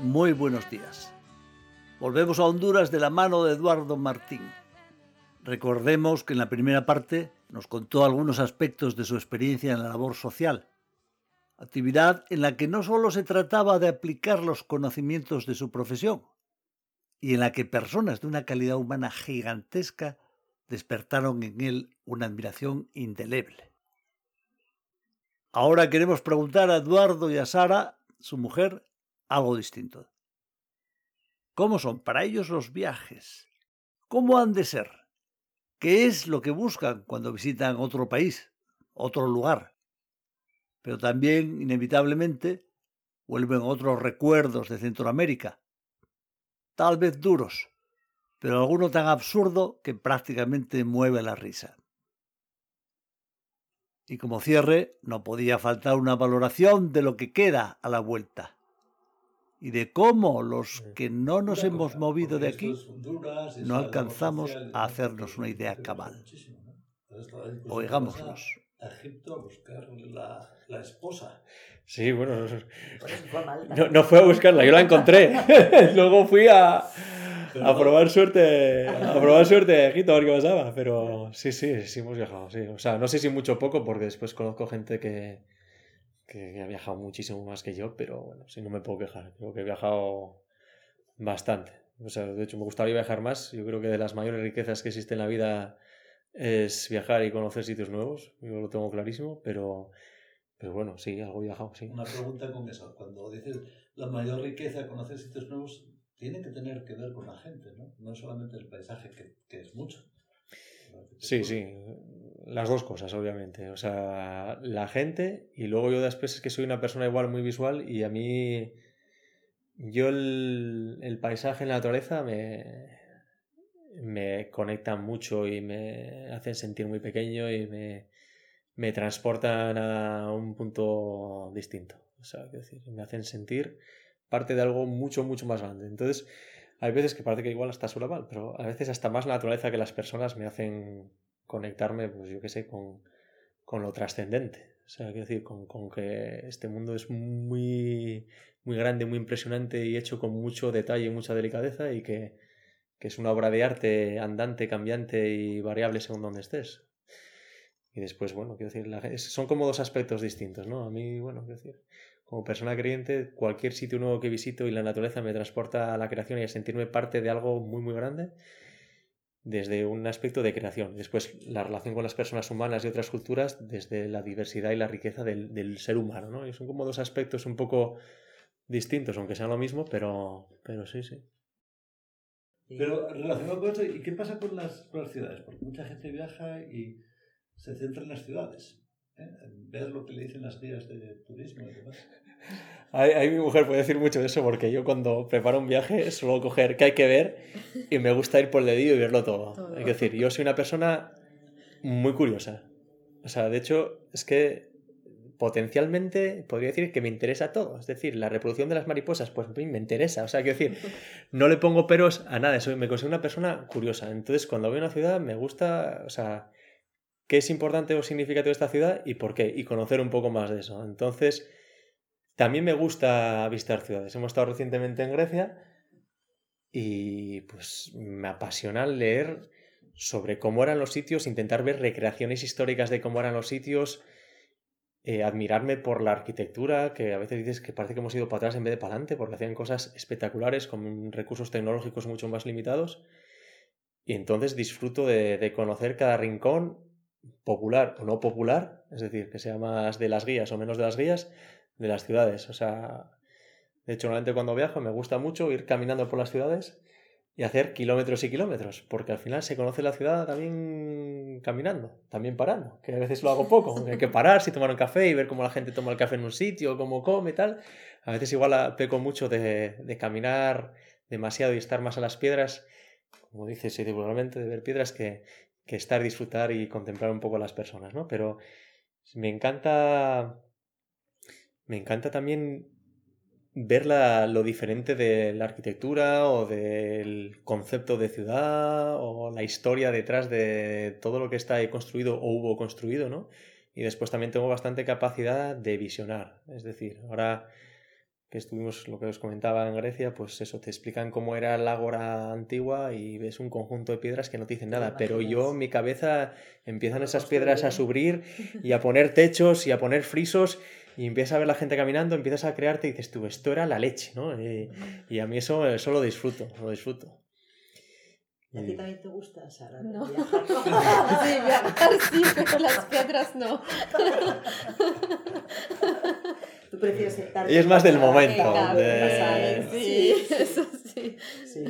Muy buenos días. Volvemos a Honduras de la mano de Eduardo Martín. Recordemos que en la primera parte nos contó algunos aspectos de su experiencia en la labor social, actividad en la que no solo se trataba de aplicar los conocimientos de su profesión, y en la que personas de una calidad humana gigantesca despertaron en él una admiración indeleble. Ahora queremos preguntar a Eduardo y a Sara, su mujer, algo distinto. ¿Cómo son para ellos los viajes? ¿Cómo han de ser? ¿Qué es lo que buscan cuando visitan otro país, otro lugar? Pero también, inevitablemente, vuelven otros recuerdos de Centroamérica, tal vez duros, pero alguno tan absurdo que prácticamente mueve la risa. Y como cierre, no podía faltar una valoración de lo que queda a la vuelta y de cómo los que no nos hemos movido de aquí no alcanzamos a hacernos una idea cabal. Oigámoslos. A Egipto a buscar la, la esposa. Sí, bueno, no, no, fue a buscarla, yo la encontré. Luego fui a, a probar suerte, a probar suerte a Egipto a ver qué pasaba. Pero sí, sí, sí hemos viajado, sí. O sea, no sé si mucho o poco, porque después conozco gente que, que ha viajado muchísimo más que yo, pero bueno, si no me puedo quejar. Creo que he viajado bastante. O sea, de hecho, me gustaría viajar más. Yo creo que de las mayores riquezas que existen en la vida es viajar y conocer sitios nuevos. Yo lo tengo clarísimo, pero, pero bueno, sí, algo viajado, sí. Una pregunta con eso. Cuando dices la mayor riqueza, conocer sitios nuevos, tiene que tener que ver con la gente, ¿no? No solamente el paisaje, que, que es mucho. Sí, sí, las dos cosas, obviamente. O sea, la gente y luego yo después es que soy una persona igual muy visual y a mí, yo el, el paisaje, la naturaleza me, me conectan mucho y me hacen sentir muy pequeño y me, me transportan a un punto distinto. O sea, decir, me hacen sentir parte de algo mucho, mucho más grande. Entonces, hay veces que parece que igual hasta suena mal, pero a veces hasta más naturaleza que las personas me hacen conectarme, pues yo qué sé, con, con lo trascendente. O sea, quiero decir, con, con, que este mundo es muy, muy grande, muy impresionante y hecho con mucho detalle y mucha delicadeza y que, que es una obra de arte andante, cambiante y variable según donde estés. Y después, bueno, quiero decir, son como dos aspectos distintos, ¿no? A mí, bueno, quiero decir, como persona creyente, cualquier sitio nuevo que visito y la naturaleza me transporta a la creación y a sentirme parte de algo muy, muy grande desde un aspecto de creación. Después, la relación con las personas humanas y otras culturas desde la diversidad y la riqueza del, del ser humano, ¿no? Y son como dos aspectos un poco distintos, aunque sean lo mismo, pero, pero sí, sí. Pero relacionado con eso, ¿y qué pasa con las, con las ciudades? Porque mucha gente viaja y se centra en las ciudades. ¿eh? Ver lo que le dicen las guías de turismo y demás. Ahí, mi mujer puede decir mucho de eso porque yo cuando preparo un viaje suelo coger qué hay que ver y me gusta ir por el dedillo y verlo todo. Es decir, yo soy una persona muy curiosa. O sea, de hecho, es que potencialmente podría decir que me interesa todo. Es decir, la reproducción de las mariposas, pues me interesa. O sea, quiero decir, no le pongo peros a nada. Soy, me considero una persona curiosa. Entonces, cuando voy a una ciudad, me gusta, o sea, qué es importante o significativo esta ciudad y por qué. Y conocer un poco más de eso. Entonces, también me gusta visitar ciudades. Hemos estado recientemente en Grecia y pues me apasiona leer sobre cómo eran los sitios, intentar ver recreaciones históricas de cómo eran los sitios, eh, admirarme por la arquitectura, que a veces dices que parece que hemos ido para atrás en vez de para adelante, porque hacían cosas espectaculares con recursos tecnológicos mucho más limitados. Y entonces disfruto de, de conocer cada rincón, popular o no popular, es decir, que sea más de las guías o menos de las guías, de las ciudades. O sea, de hecho, normalmente cuando viajo me gusta mucho ir caminando por las ciudades y hacer kilómetros y kilómetros, porque al final se conoce la ciudad también caminando, también parando, que a veces lo hago poco, hay que parar, si tomar un café y ver cómo la gente toma el café en un sitio, cómo come y tal. A veces igual peco mucho de, de caminar demasiado y estar más a las piedras, como dices, y de ver piedras que, que estar, disfrutar y contemplar un poco a las personas, ¿no? Pero me encanta me encanta también ver lo diferente de la arquitectura o del concepto de ciudad o la historia detrás de todo lo que está ahí construido o hubo construido, ¿no? Y después también tengo bastante capacidad de visionar. Es decir, ahora que estuvimos, lo que os comentaba en Grecia, pues eso, te explican cómo era la ágora antigua y ves un conjunto de piedras que no te dicen nada, pero yo en mi cabeza empiezan esas piedras a subir y a poner techos y a poner frisos y empiezas a ver la gente caminando, empiezas a crearte y dices tú, esto era la leche, ¿no? Y, y a mí eso, eso lo disfruto, lo disfruto. ¿A ti también te gusta, Sara? No. Viajar? Sí, viajar sí, pero las piedras no. Tú prefieres sentarte. Y es más del momento, de- pasar, Sí, eso sí. sí.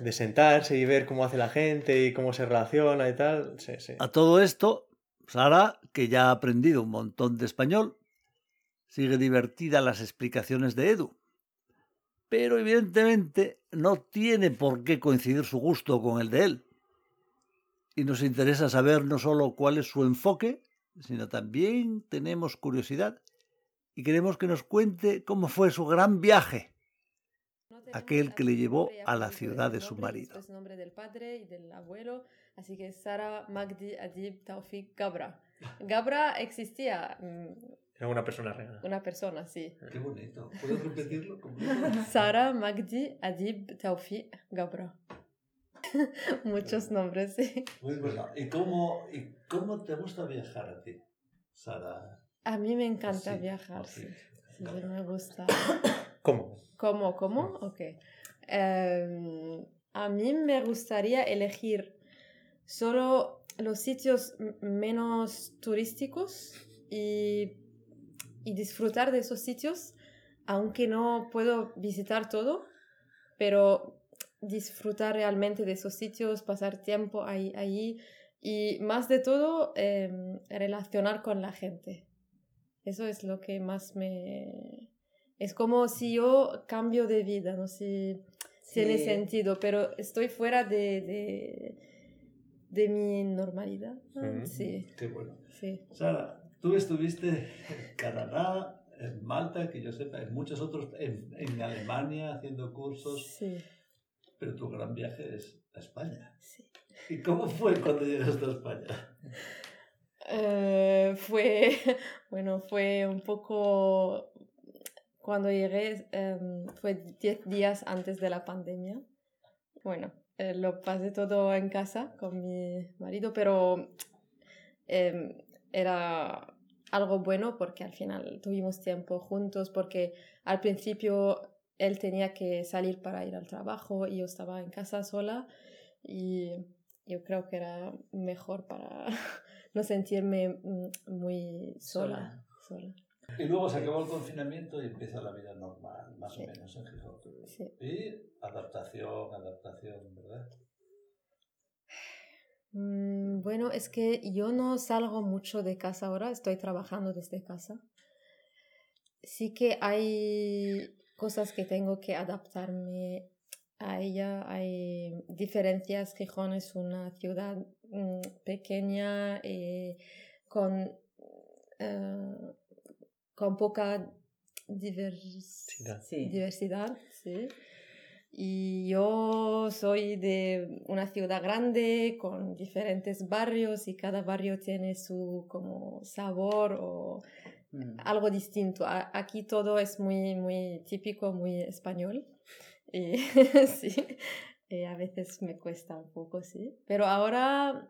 De sentarse y ver cómo hace la gente y cómo se relaciona y tal. Sí, sí. A todo esto, Sara, que ya ha aprendido un montón de español, sigue divertida las explicaciones de Edu. Pero evidentemente no tiene por qué coincidir su gusto con el de él. Y nos interesa saber no solo cuál es su enfoque, sino también tenemos curiosidad y queremos que nos cuente cómo fue su gran viaje. Aquel que le llevó a la ciudad de su marido. Es nombre del padre y del abuelo, así que Sara Magdi Adib Taufik Gabra. Gabra existía, mm, Era una persona real. una persona, sí. Qué bonito. ¿Puedes repetirlo? Sara Magdi Adib Taufik Gabra. Muchos nombres, sí. Muy bueno. ¿Y cómo, ¿Y cómo te gusta viajar a ti, Sara? A mí me encanta Sí, viajar, sí. sí. Me gusta. ¿Cómo? ¿Cómo? ¿Cómo? Ok. Em, a mí me gustaría elegir solo los sitios menos turísticos y, y disfrutar de esos sitios, aunque no puedo visitar todo, pero disfrutar realmente de esos sitios, pasar tiempo ahí, allí y más de todo em, relacionar con la gente. Eso es lo que más me... Es como si yo cambio de vida, no sé si tiene Sí. sentido, pero estoy fuera de, de, de mi normalidad. ¿no? Sí, Qué bueno. sí. Sara, tú estuviste en Canadá, en Malta, que yo sepa, en muchos otros, en, en Alemania haciendo cursos, Sí, pero tu gran viaje es a España. sí. ¿Y cómo fue cuando llegaste a España? Eh, fue, bueno, fue un poco, cuando llegué, em, fue 10 días antes de la pandemia. Bueno, eh, lo pasé todo en casa con mi marido, pero em, era algo bueno porque al final tuvimos tiempo juntos, porque al principio él tenía que salir para ir al trabajo y yo estaba en casa sola y yo creo que era mejor para no sentirme mm, muy sola. sola. Y luego se acabó el confinamiento y empieza la vida normal, más o menos en Gijón. Sí. Y adaptación, adaptación, ¿verdad? Mm, Bueno, es que yo no salgo mucho de casa ahora, estoy trabajando desde casa. Sí que hay cosas que tengo que adaptarme a ella. Hay diferencias. Gijón es una ciudad mm, pequeña eh, con, eh, con poca diversidad. Sí. diversidad, sí. Y yo soy de una ciudad grande con diferentes barrios y cada barrio tiene su como sabor o Mm. algo distinto. A- Aquí todo es muy, muy típico, muy español. Y sí, y a veces me cuesta un poco, sí. Pero ahora,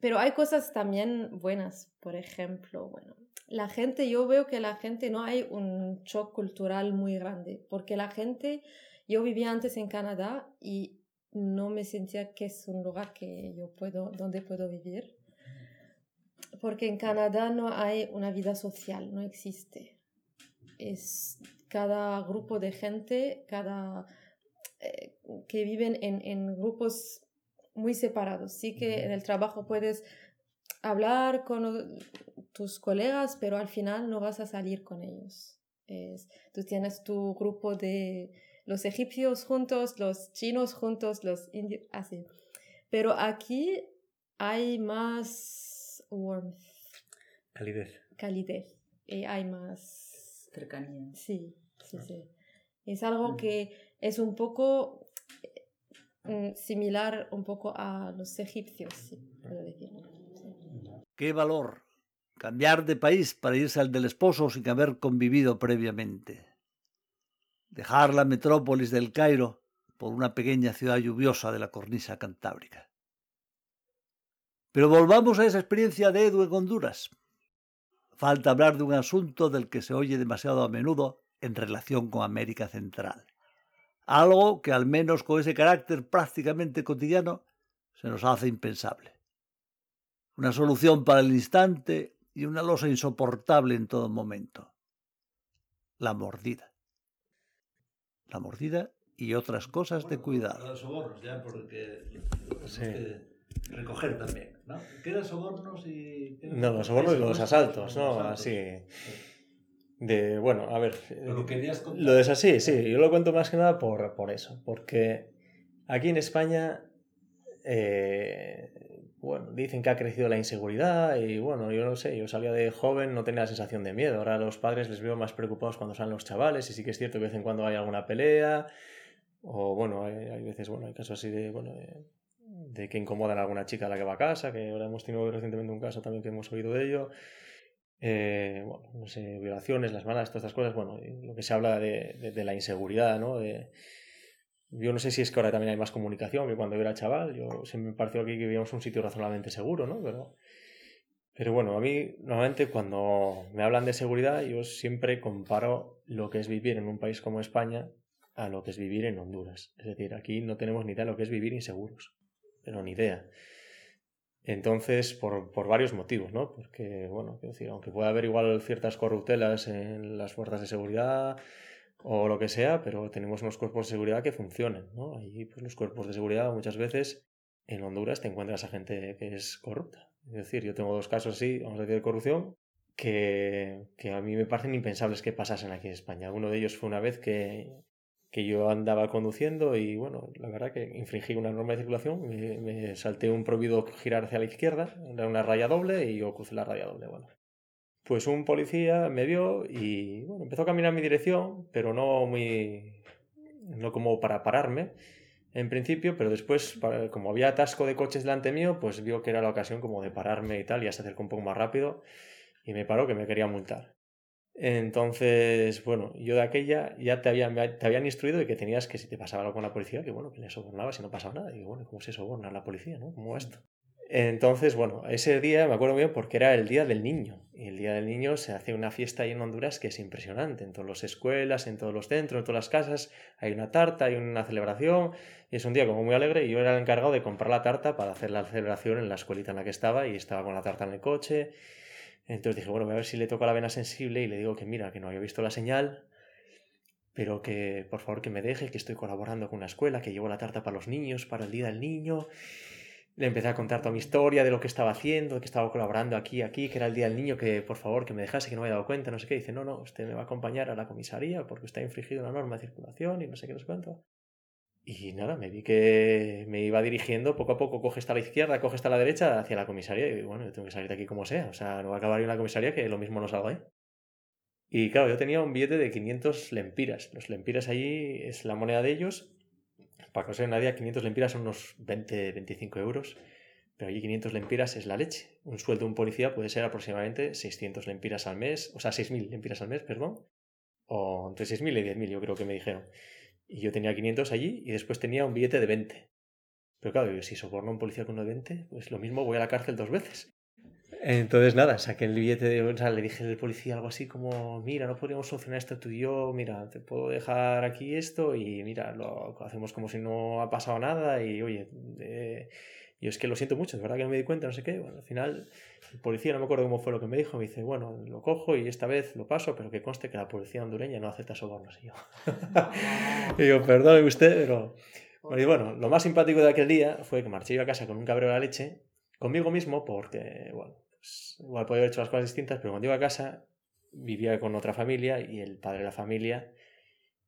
pero hay cosas también buenas. Por ejemplo, bueno, la gente, yo veo que la gente no hay un shock cultural muy grande, porque la gente, yo vivía antes en Canadá y no me sentía que es un lugar que yo puedo, donde puedo vivir porque en Canadá no hay una vida social, no existe. Es cada grupo de gente, cada eh, que viven en, en grupos muy separados. Sí que en el trabajo puedes hablar con tus colegas, pero al final no vas a salir con ellos. Es- tú tienes tu grupo de los egipcios juntos, los chinos juntos, los indios, así. Pero aquí hay más warmth, Calidez. calidez, y hay más Cercanía. Sí, sí, sí. Es algo que es un poco mm, similar un poco a los egipcios, puedo decir. Sí. Qué valor, Cambiar de país para irse al del esposo sin haber convivido previamente. Dejar la metrópolis del Cairo por una pequeña ciudad lluviosa de la cornisa cantábrica. Pero volvamos a esa experiencia de Edu en Honduras. Falta hablar de un asunto del que se oye demasiado a menudo en relación con América Central. Algo que al menos con ese carácter prácticamente cotidiano se nos hace impensable. Una solución para el instante y una losa insoportable en todo momento. La mordida. La mordida y otras cosas de cuidado. Los sobornos, ya, porque Sí. que recoger también, ¿no? ¿Qué eran sobornos y...? No, los sobornos y los asaltos, Los ¿no? asaltos. Así. De, bueno, a ver. Lo querías contar. Lo de así, sí, yo lo cuento más que nada por, por eso, porque aquí en España, eh, bueno, dicen que ha crecido la inseguridad y bueno, yo no sé, yo salía de joven, no tenía la sensación de miedo, ahora a los padres les veo más preocupados cuando salen los chavales y sí que es cierto que de vez en cuando hay alguna pelea o bueno, hay, hay veces, bueno, hay casos así de, bueno, de, de que incomodan a alguna chica a la que va a casa, que ahora hemos tenido recientemente un caso también que hemos oído de ello. Eh, no sé, violaciones, las malas, todas estas cosas, bueno, lo que se habla de, de- la inseguridad, ¿no? De, yo no sé si es que ahora también hay más comunicación que cuando yo era chaval, yo se me pareció aquí que vivíamos un sitio razonablemente seguro, ¿no? Pero, pero bueno, a mí normalmente cuando me hablan de seguridad yo siempre comparo lo que es vivir en un país como España a lo que es vivir en Honduras. Es decir, aquí no tenemos ni idea de lo que es vivir inseguros, pero ni idea. Entonces, por, por varios motivos, ¿no? Porque, bueno, quiero decir, aunque pueda haber igual ciertas corruptelas en las fuerzas de seguridad o lo que sea, pero tenemos unos cuerpos de seguridad que funcionan, ¿no? Allí, pues los cuerpos de seguridad muchas veces en Honduras te encuentras a gente que es corrupta. Es decir, yo tengo dos casos así, vamos a decir, de corrupción, que, que a mí me parecen impensables que pasasen aquí en España. Uno de ellos fue una vez que, que yo andaba conduciendo y bueno, la verdad que infringí una norma de circulación, me, salté un prohibido girar hacia la izquierda, era una raya doble y yo crucé la raya doble, bueno. Pues un policía me vio y bueno, empezó a caminar en mi dirección, pero no muy... no como para pararme en principio, pero después, como había atasco de coches delante mío, pues vio que era la ocasión como de pararme y tal, y ya se acercó un poco más rápido y me paró que me quería multar. Entonces, bueno, yo de aquella ya te habían, te habían instruido de que tenías que si te pasaba algo con la policía, que bueno, que le sobornabas y no pasaba nada. Y digo, bueno, ¿cómo se soborna la policía, no? ¿Cómo esto? Entonces, bueno, ese día me acuerdo bien porque era el Día del Niño. Y el Día del Niño se hace una fiesta ahí en Honduras que es impresionante. En todas las escuelas, en todos los centros, en todas las casas, hay una tarta, hay una celebración. Y es un día como muy alegre y yo era el encargado de comprar la tarta para hacer la celebración en la escuelita en la que estaba y estaba con la tarta en el coche. Entonces dije, bueno, voy a ver si le toco la vena sensible y le digo que mira, que no había visto la señal, pero que por favor que me deje, que estoy colaborando con una escuela, que llevo la tarta para los niños, para el Día del Niño. Le empecé a contar toda mi historia de lo que estaba haciendo, que estaba colaborando aquí, aquí, que era el Día del Niño, que por favor que me dejase, que no me había dado cuenta, no sé qué. Dice, no, no, usted me va a acompañar a la comisaría porque usted ha infringido una norma de circulación y no sé qué, no sé cuánto. Y nada, me vi que me iba dirigiendo poco a poco, coge hasta la izquierda, coge hasta la derecha, hacia la comisaría. Y bueno, yo tengo que salir de aquí como sea. O sea, no va a acabar en la comisaría que lo mismo no salgo ahí. Y claro, yo tenía un billete de 500 lempiras. Los lempiras allí es la moneda de ellos. Para que os una idea, 500 lempiras son unos 20, 25 euros. Pero allí 500 lempiras es la leche. Un sueldo de un policía puede ser aproximadamente 600 lempiras al mes, o sea, 6.000 lempiras al mes, perdón. O entre 6.000 y 10.000, yo creo que me dijeron. Y yo tenía 500 allí y después tenía un billete de 20. Pero claro, si soborno a un policía con uno de 20, pues lo mismo voy a la cárcel dos veces. Entonces, nada, saqué el billete de. O sea, le dije al policía algo así como: Mira, no podríamos solucionar esto tú y yo. Mira, te puedo dejar aquí esto y mira, lo hacemos como si no ha pasado nada. Y oye, eh, yo es que lo siento mucho, es verdad que no me di cuenta, no sé qué. Bueno, al final, el policía, no me acuerdo cómo fue lo que me dijo, me dice: Bueno, lo cojo y esta vez lo paso, pero que conste que la policía hondureña no acepta sobornos. Y yo, y yo perdone usted, pero. Y bueno, lo más simpático de aquel día fue que marché yo a casa con un cabreo de la leche, conmigo mismo, porque, bueno, pues, igual podía haber hecho las cosas distintas, pero cuando iba a casa vivía con otra familia y el padre de la familia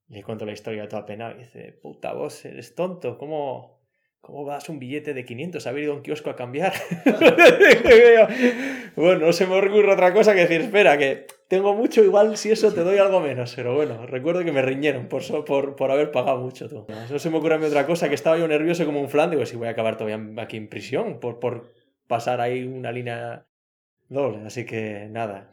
le cuento la historia toda pena y dice, puta vos, eres tonto, ¿cómo, cómo das un billete de 500? Haber ido a un kiosco a cambiar. bueno, no se me ocurre otra cosa que decir, espera, que tengo mucho, igual si eso te doy algo menos. Pero bueno, recuerdo que me riñeron por, por, por haber pagado mucho. Tú. No se me ocurre a mí otra cosa, que estaba yo nervioso como un flan, digo, si voy a acabar todavía aquí en prisión por, por pasar ahí una línea Doble, así que nada.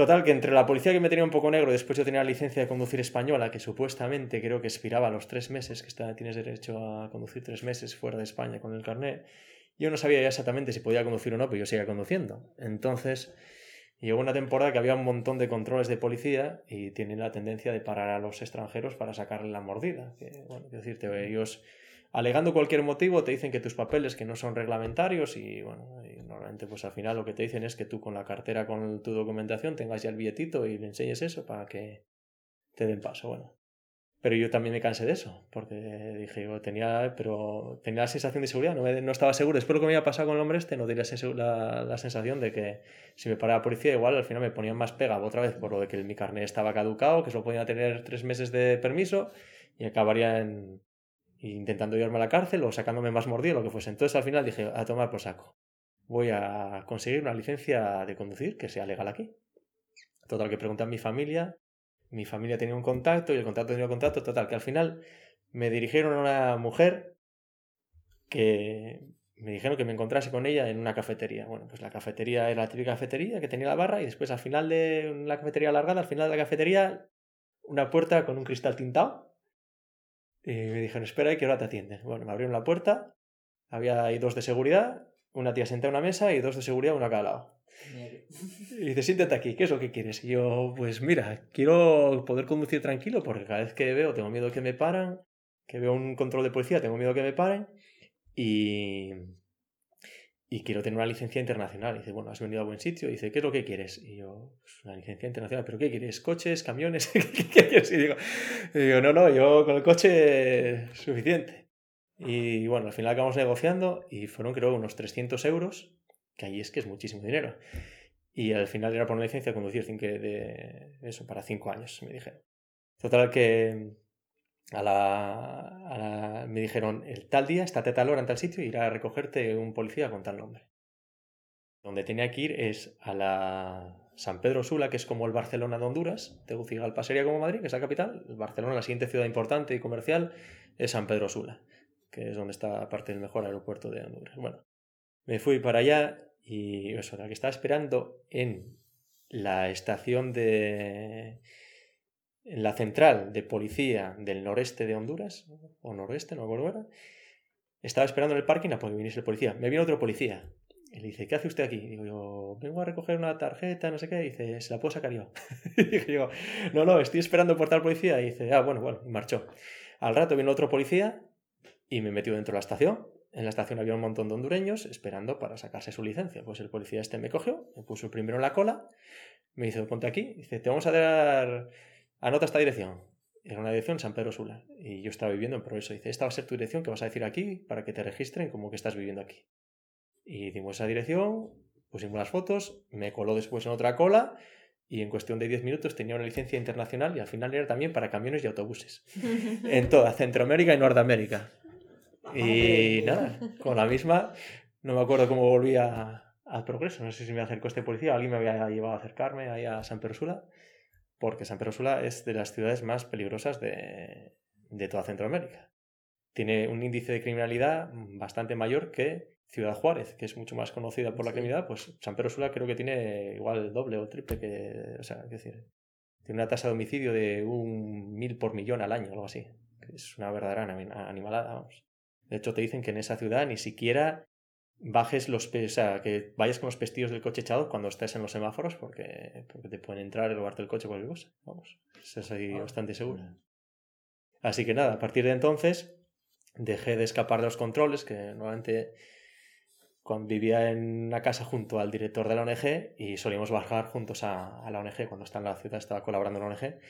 Total, que entre la policía que me tenía un poco negro, después yo tenía la licencia de conducir española, que supuestamente creo que expiraba a los tres meses, que está, tienes derecho a conducir tres meses fuera de España con el carnet, yo no sabía exactamente si podía conducir o no, pero yo seguía conduciendo. Entonces, llegó una temporada que había un montón de controles de policía y tienen la tendencia de parar a los extranjeros para sacarle la mordida. Que, bueno, ellos alegando cualquier motivo te dicen que tus papeles que no son reglamentarios y bueno, normalmente pues al final lo que te dicen es que tú con la cartera con tu documentación tengas ya el billetito y le enseñes eso para que te den paso, bueno. Pero yo también me cansé de eso, porque dije, yo tenía, pero tenía la sensación de seguridad, no, no estaba seguro. Después lo que me había pasado con el hombre este, no tenía la, la, sensación de que si me paraba la policía, igual al final me ponían más pega otra vez por lo de que mi carnet estaba caducado, que solo podía tener tres meses de permiso y acabaría en, intentando llevarme a la cárcel o sacándome más mordido, lo que fuese. Entonces al final dije, a tomar por saco. Voy a conseguir una licencia de conducir que sea legal aquí. Total, que pregunté a mi familia mi familia tenía un contacto y el contacto tenía un contacto, total, que al final me dirigieron a una mujer que me dijeron que me encontrase con ella en una cafetería. Bueno, pues la cafetería era la típica cafetería que tenía la barra y después al final de la cafetería alargada, al final de la cafetería, una puerta con un cristal tintado. Y me dijeron, espera, ¿y hora te atienden? Bueno, me abrieron la puerta, había ahí dos de seguridad, una tía sentada en una mesa y dos de seguridad, una a cada lado. Y dice, siéntate aquí, ¿qué es lo que quieres? Y yo, pues mira, quiero poder conducir tranquilo porque cada vez que veo tengo miedo que me paran, que veo un control de policía, tengo miedo que me paren y, y quiero tener una licencia internacional. Y dice, bueno, has venido a buen sitio. Y dice, ¿qué es lo que quieres? Y yo, pues una licencia internacional, ¿pero qué quieres? ¿Coches? ¿Camiones? ¿Qué quieres? Y digo, y digo, no, no, yo con el coche suficiente. Y bueno, al final acabamos negociando y fueron creo unos 300 euros que ahí es que es muchísimo dinero. Y al final era por una licencia de conducir de eso, para cinco años, me dijeron. Total que a la, me dijeron, el tal día, estate tal hora en tal sitio, irá a recogerte un policía con tal nombre. Donde tenía que ir es a la San Pedro Sula, que es como el Barcelona de Honduras. Tegucigalpa sería como Madrid, que es la capital. El Barcelona, la siguiente ciudad importante y comercial, es San Pedro Sula, que es donde está parte del mejor aeropuerto de Honduras. Bueno, me fui para allá y eso, la que estaba esperando en la estación de. en la central de policía del noreste de Honduras, o noroeste, no me acuerdo Estaba esperando en el parking a que viniese el policía. Me viene otro policía. Y le dice, ¿qué hace usted aquí? Y digo yo, vengo a recoger una tarjeta, no sé qué. Y dice, ¿se la puedo sacar yo? y dije yo, no, no, estoy esperando por tal policía. Y dice, ah, bueno, bueno, y marchó. Al rato vino otro policía y me metió dentro de la estación en la estación había un montón de hondureños esperando para sacarse su licencia. Pues el policía este me cogió, me puso primero en la cola, me dice, ponte aquí, dice, te vamos a dar, anota esta dirección. Era una dirección San Pedro Sula. Y yo estaba viviendo en Progreso. Dice, esta va a ser tu dirección que vas a decir aquí para que te registren como que estás viviendo aquí. Y dimos esa dirección, pusimos las fotos, me coló después en otra cola y en cuestión de 10 minutos tenía una licencia internacional y al final era también para camiones y autobuses. en toda Centroamérica y Norteamérica. Y nada, con la misma, no me acuerdo cómo volví al progreso. No sé si me acercó este policía, alguien me había llevado a acercarme ahí a San Persula, porque San Persula es de las ciudades más peligrosas de, de toda Centroamérica. Tiene un índice de criminalidad bastante mayor que Ciudad Juárez, que es mucho más conocida por la criminalidad, pues San Pedro Sula creo que tiene igual el doble o triple que, o sea, es decir, tiene una tasa de homicidio de un mil por millón al año, algo así. Es una verdadera animalada, vamos. De hecho, te dicen que en esa ciudad ni siquiera bajes los o sea, que vayas con los pestillos del coche echado cuando estés en los semáforos porque, porque te pueden entrar y robarte el coche o cualquier cosa. Vamos, eso es ahí ah. bastante seguro. Así que nada, a partir de entonces dejé de escapar de los controles, que normalmente cuando vivía en una casa junto al director de la ONG y solíamos bajar juntos a, a la ONG cuando está en la ciudad, estaba colaborando en la ONG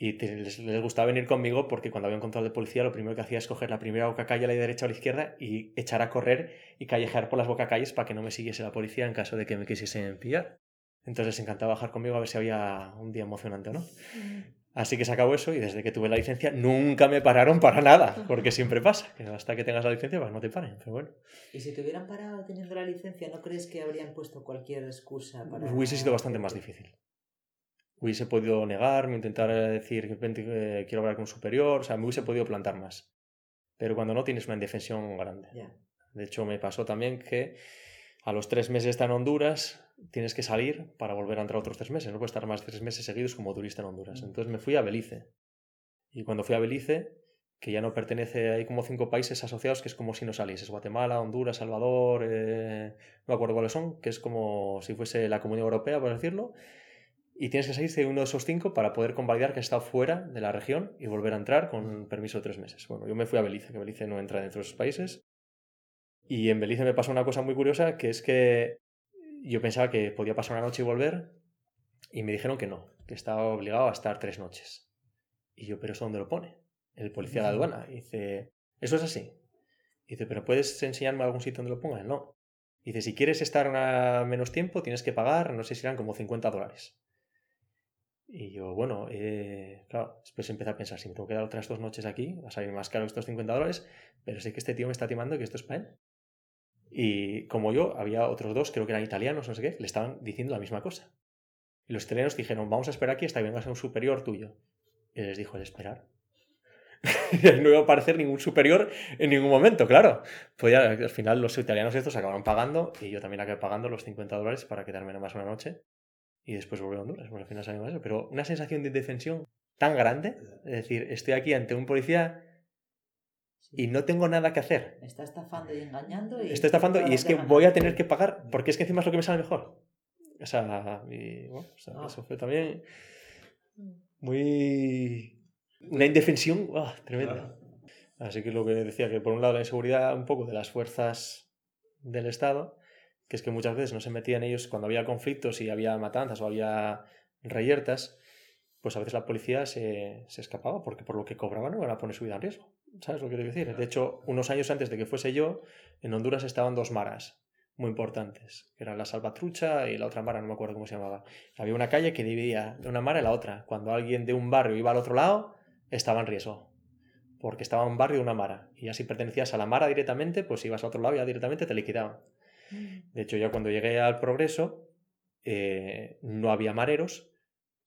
y les, gustaba venir conmigo porque cuando había un control de policía lo primero que hacía es coger la primera boca calle a la derecha o a la izquierda y echar a correr y callejear por las boca calles para que no me siguiese la policía en caso de que me quisiesen pillar. Entonces les encantaba bajar conmigo a ver si había un día emocionante o no. Así que se acabó eso y desde que tuve la licencia nunca me pararon para nada, porque siempre pasa, que hasta que tengas la licencia pues no te paren, pero bueno. ¿Y si te hubieran parado teniendo la licencia, no crees que habrían puesto cualquier excusa para...? Hubiese sido bastante más difícil hubiese podido negarme, intentar decir que quiero hablar con un superior, o sea, me hubiese podido plantar más. Pero cuando no tienes una indefensión grande. De hecho, me pasó también que A los tres meses está en Honduras, tienes que salir para volver a entrar otros tres meses. No puedes estar más de tres meses seguidos como turista en Honduras. Entonces me fui a Belice. Y cuando fui a Belice, que ya no pertenece, hay como cinco países asociados que es como si no salieses. Guatemala, Honduras, Salvador, eh, no me acuerdo cuáles son, que es como si fuese la Comunidad Europea, por decirlo. Y tienes que salirte de uno de esos cinco para poder convalidar que has estado fuera de la región y volver a entrar con permiso de tres meses. Bueno, yo me fui a Belice, que Belice no entra dentro de esos países. Y en Belice me pasó una cosa muy curiosa, que es que yo pensaba que podía pasar una noche y volver, y me dijeron que no, que estaba obligado a estar tres noches. Y yo, ¿pero eso dónde lo pone? El policía de la aduana. Y dice, ¿eso es así? Y dice, ¿pero puedes enseñarme algún sitio donde lo pongan? No. Y dice, si quieres estar menos tiempo, tienes que pagar, no sé si eran como 50 dólares. Y yo, bueno, eh, claro, después empecé a pensar, si me tengo que dar otras dos noches aquí, va a salir más caro estos 50 dólares, pero sé que este tío me está timando que esto es para él. Y como yo, había otros dos, creo que eran italianos, no sé qué, le estaban diciendo la misma cosa. Y los italianos dijeron, vamos a esperar aquí hasta que venga a un superior tuyo. Y les dijo, el esperar. no iba a aparecer ningún superior en ningún momento, claro. Pues ya, al final los italianos estos acabaron pagando y yo también acabé pagando los 50 dólares para quedarme nada más una noche y después volver a Honduras. Bueno, al final salimos eso. Pero una sensación de indefensión tan grande, es decir, estoy aquí ante un policía y no tengo nada que hacer. Me está estafando y engañando. Y Está estafando y es que voy a tener que pagar porque es que encima es lo que me sale mejor. O sea, y, bueno, o sea, Ah. eso fue también muy... Una indefensión ¡ah! tremenda. Así que lo que decía, que por un lado la inseguridad un poco de las fuerzas del Estado, que es que muchas veces no se metían ellos cuando había conflictos y había matanzas o había reyertas, pues a veces la policía se, se escapaba porque por lo que cobraban no iban a poner su vida en riesgo. ¿Sabes lo que quiero decir? De hecho, unos años antes de que fuese yo, en Honduras estaban dos maras muy importantes, que eran la Salvatrucha y la otra mara, no me acuerdo cómo se llamaba. Había una calle que dividía de una mara a la otra. Cuando alguien de un barrio iba al otro lado, estaba en riesgo. Porque estaba en un barrio de una mara. Y ya si pertenecías a la mara directamente, pues ibas al otro lado ya directamente te liquidaban. De hecho, ya cuando llegué al progreso, eh, no había mareros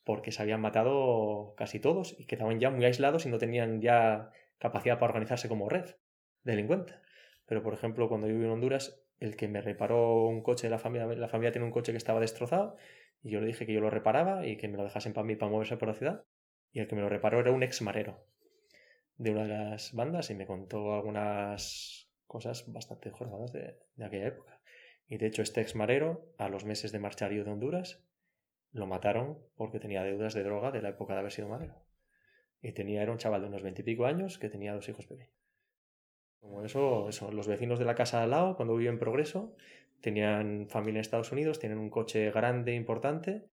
porque se habían matado casi todos y quedaban ya muy aislados y no tenían ya capacidad para organizarse como red delincuente. Pero, por ejemplo, cuando yo viví en Honduras, el que me reparó un coche de la familia, la familia tiene un coche que estaba destrozado y yo le dije que yo lo reparaba y que me lo dejasen para mí para moverse por la ciudad. Y el que me lo reparó era un ex marero de una de las bandas y me contó algunas cosas bastante jornadas de, de aquella época. Y de hecho, este ex marero, a los meses de marchar yo de Honduras, lo mataron porque tenía deudas de droga de la época de haber sido marero. Y tenía, era un chaval de unos veintipico años que tenía dos hijos pequeños. Como eso, eso, los vecinos de la casa de al lado, cuando vivían en Progreso, tenían familia en Estados Unidos, tienen un coche grande, importante,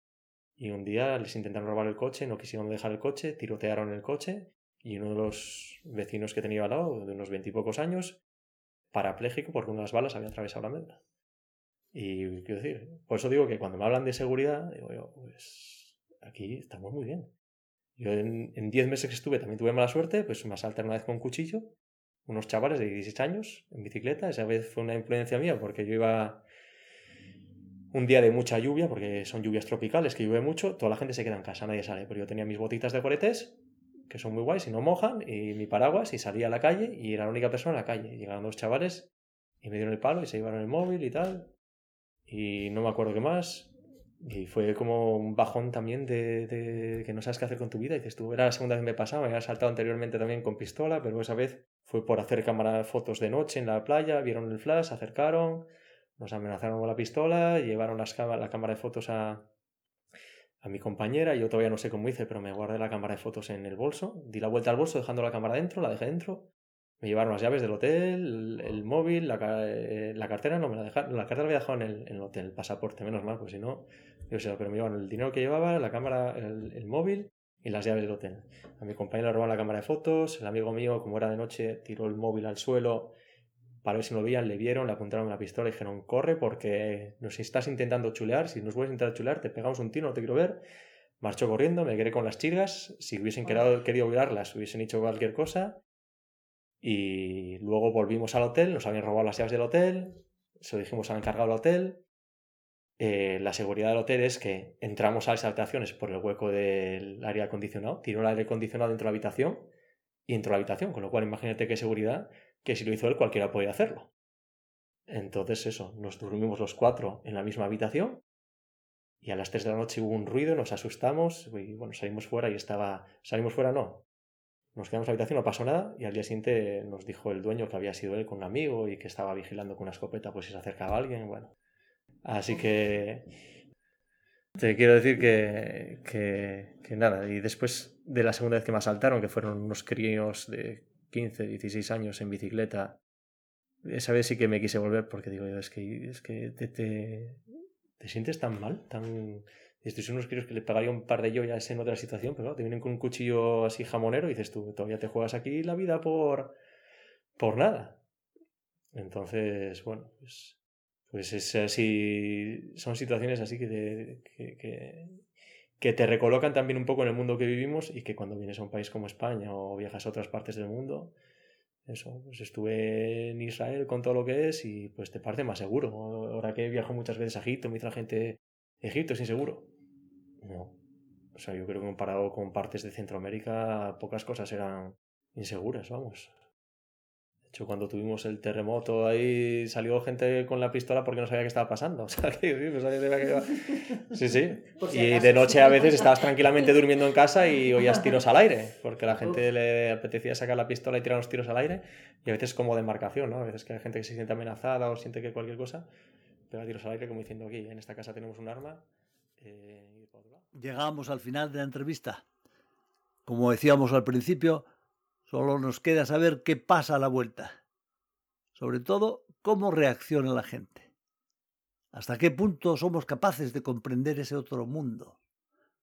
y un día les intentaron robar el coche, no quisieron dejar el coche, tirotearon el coche, y uno de los vecinos que tenía al lado, de unos veintipocos años, parapléjico porque una de las balas había atravesado la médula. Y quiero decir, por eso digo que cuando me hablan de seguridad, digo yo, pues aquí estamos muy bien. Yo en, en 10 meses que estuve también tuve mala suerte, pues me asaltaron una vez con un cuchillo, unos chavales de 16 años en bicicleta, esa vez fue una influencia mía porque yo iba un día de mucha lluvia, porque son lluvias tropicales, que llueve mucho, toda la gente se queda en casa, nadie sale, pero yo tenía mis botitas de coletes, que son muy guays y no mojan, y mi paraguas, y salía a la calle, y era la única persona en la calle. Llegaron dos chavales y me dieron el palo y se llevaron el móvil y tal, y no me acuerdo qué más. Y fue como un bajón también de, de que no sabes qué hacer con tu vida. Y dices tú, era la segunda vez que me pasaba, me había saltado anteriormente también con pistola, pero esa vez fue por hacer cámara fotos de noche en la playa, vieron el flash, se acercaron, nos amenazaron con la pistola, llevaron las la cámara de fotos a, a mi compañera. Yo todavía no sé cómo hice, pero me guardé la cámara de fotos en el bolso, di la vuelta al bolso dejando la cámara dentro, la dejé dentro. Me llevaron las llaves del hotel, el, el móvil, la, eh, la cartera, no me la dejaron, la cartera la había dejado en el, en el hotel, el pasaporte, menos mal, pues si no, yo sé, pero me llevaron el dinero que llevaba, la cámara, el, el móvil y las llaves del hotel. A mi compañero le robaron la cámara de fotos, el amigo mío, como era de noche, tiró el móvil al suelo para ver si lo veían, le vieron, le apuntaron la pistola y dijeron, corre porque nos estás intentando chulear, si nos vuelves a intentar chulear te pegamos un tiro, no te quiero ver. Marchó corriendo, me quedé con las chirgas, si hubiesen quedado, querido violarlas, hubiesen hecho cualquier cosa. Y luego volvimos al hotel, nos habían robado las llaves del hotel, se lo dijimos al encargado del hotel. Eh, la seguridad del hotel es que entramos a las habitaciones por el hueco del aire acondicionado, tiró el aire acondicionado dentro de la habitación y entró a la habitación, con lo cual imagínate qué seguridad que si lo hizo él cualquiera podía hacerlo. Entonces eso, nos dormimos los cuatro en la misma habitación y a las 3 de la noche hubo un ruido, nos asustamos y bueno, salimos fuera y estaba... Salimos fuera, no. Nos quedamos en la habitación, no pasó nada y al día siguiente nos dijo el dueño que había sido él con un amigo y que estaba vigilando con una escopeta pues si se acercaba alguien, bueno. Así que te quiero decir que, que, que, nada, y después de la segunda vez que me asaltaron, que fueron unos críos de 15, 16 años en bicicleta, esa vez sí que me quise volver porque digo, es que, es que te, te, te sientes tan mal, tan... Estos son unos críos que le pegaría un par de joyas en otra situación, pero te vienen con un cuchillo así jamonero y dices tú, todavía te juegas aquí la vida por, por nada. Entonces, bueno, pues, pues es así, son situaciones así que te, que, que, te recolocan también un poco en el mundo que vivimos y que cuando vienes a un país como España o viajas a otras partes del mundo, eso, pues estuve en Israel con todo lo que es y pues te parece más seguro. Ahora que viajo muchas veces a Egipto, me la gente, Egipto es inseguro. No. O sea, yo creo que comparado con partes de Centroamérica, pocas cosas eran inseguras, vamos. De hecho, cuando tuvimos el terremoto ahí salió gente con la pistola porque no sabía qué estaba pasando. O sea, que no sabía qué. Sí, sí. Si y de noche a veces estabas tranquilamente durmiendo en casa y oías tiros al aire, porque a la gente le apetecía sacar la pistola y tirar los tiros al aire. Y a veces como demarcación, ¿no? A veces que hay gente que se siente amenazada o siente que cualquier cosa, pega tiros al aire como diciendo aquí, en esta casa tenemos un arma. Eh, Llegamos al final de la entrevista. Como decíamos al principio, Solo nos queda saber qué pasa a la vuelta. Sobre todo, cómo reacciona la gente. Hasta qué punto somos capaces de comprender ese otro mundo.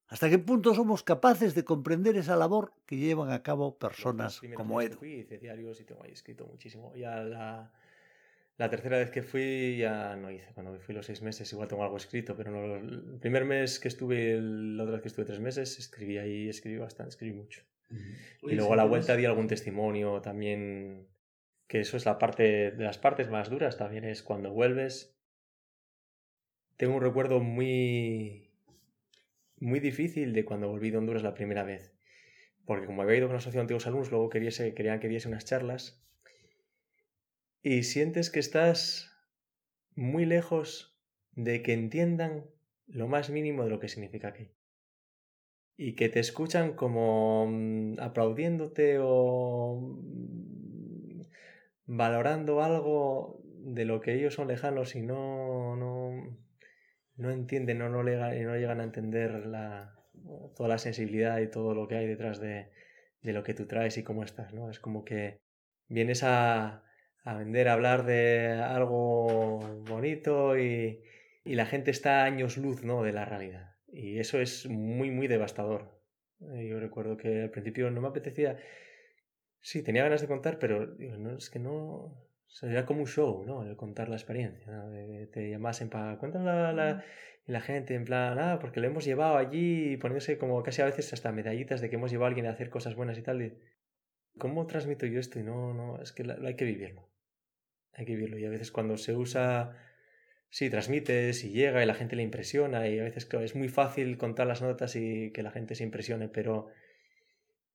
Hasta qué punto somos capaces de comprender esa labor que llevan a cabo personas como Edu. Fui, hice diarios y tengo ahí escrito muchísimo. Ya la, la, tercera vez que fui ya no hice. Cuando fui los seis meses igual tengo algo escrito, pero no, el primer mes que estuve, la otra vez que estuve tres meses, escribí ahí, escribí bastante, escribí mucho. Y luego a la vuelta di algún testimonio también, que eso es la parte de las partes más duras también, es cuando vuelves. Tengo un recuerdo muy, muy difícil de cuando volví de Honduras la primera vez. Porque como había ido con la asociación de antiguos alumnos, luego querían que diese unas charlas. Y sientes que estás muy lejos de que entiendan lo más mínimo de lo que significa aquello y que te escuchan como mm, aplaudiéndote o mm, valorando algo de lo que ellos son lejanos y no, no, no entienden o no, no llegan a entender la, toda la sensibilidad y todo lo que hay detrás de, de, lo que tú traes y cómo estás, ¿no? Es como que vienes a, a vender, a hablar de algo bonito y, y la gente está a años luz, ¿no? De la realidad. Y eso es muy, muy devastador. Eh, yo recuerdo que al principio no me apetecía. Sí, tenía ganas de contar, pero digo, no, es que no. Sería como un show, ¿no? El contar la experiencia. ¿no? Te llamasen para. contar la, la, y la gente, en plan, ah, porque le hemos llevado allí, poniéndose como casi a veces hasta medallitas de que hemos llevado a alguien a hacer cosas buenas y tal. Y, ¿Cómo transmito yo esto? Y no, no, es que hay que vivirlo. Hay que vivirlo. Y a veces cuando se usa sí, transmites y llega y la gente le impresiona y a veces claro, es muy fácil contar las notas y que la gente se impresione, pero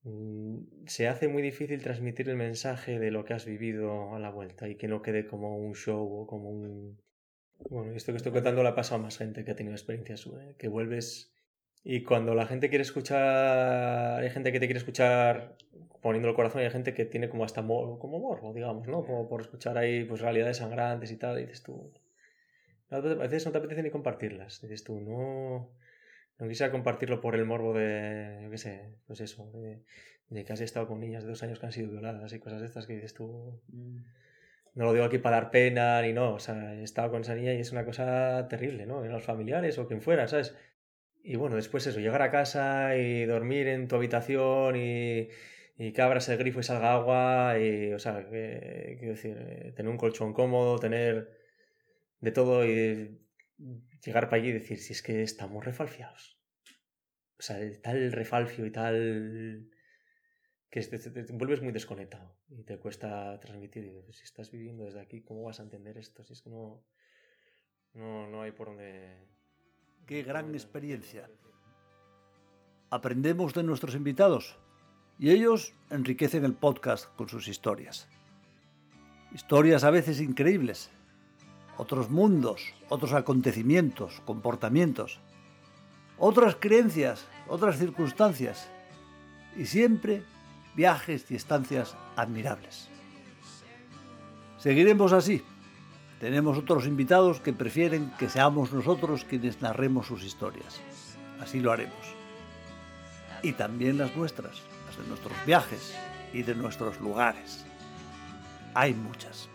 mm, se hace muy difícil transmitir el mensaje de lo que has vivido a la vuelta y que no quede como un show o como un... Bueno, esto que estoy contando le ha pasado a más gente que ha tenido experiencias, ¿eh? que vuelves y cuando la gente quiere escuchar, hay gente que te quiere escuchar poniendo el corazón y hay gente que tiene como hasta mor como morbo, digamos, ¿no? Como por escuchar ahí pues realidades sangrantes y tal, y dices tú, a veces no te apetece ni compartirlas. Dices tú, no, no quisiera compartirlo por el morbo de, yo qué sé, pues eso, de, de, que has estado con niñas de dos años que han sido violadas y cosas de estas que dices tú. Mm. No lo digo aquí para dar pena ni no, o sea, he estado con esa niña y es una cosa terrible, ¿no? En los familiares o quien fuera, ¿sabes? Y bueno, después eso, llegar a casa y dormir en tu habitación y, y que abras el grifo y salga agua y, o sea, quiero decir, eh, tener un colchón cómodo, tener de todo y llegar para allí y decir, si es que estamos refalfiados. O sea, tal refalfio y tal que te, te, vuelves muy desconectado y te cuesta transmitir. Y si estás viviendo desde aquí, ¿cómo vas a entender esto? Si es que no, no, no hay por dónde... Qué gran experiencia. Aprendemos de nuestros invitados y ellos enriquecen el podcast con sus historias. Historias a veces increíbles, otros mundos, otros acontecimientos, comportamientos, otras creencias, otras circunstancias y siempre viajes y estancias admirables. Seguiremos así. Tenemos otros invitados que prefieren que seamos nosotros quienes narremos sus historias. Así lo haremos. Y también las nuestras, las de nuestros viajes y de nuestros lugares. Hay muchas.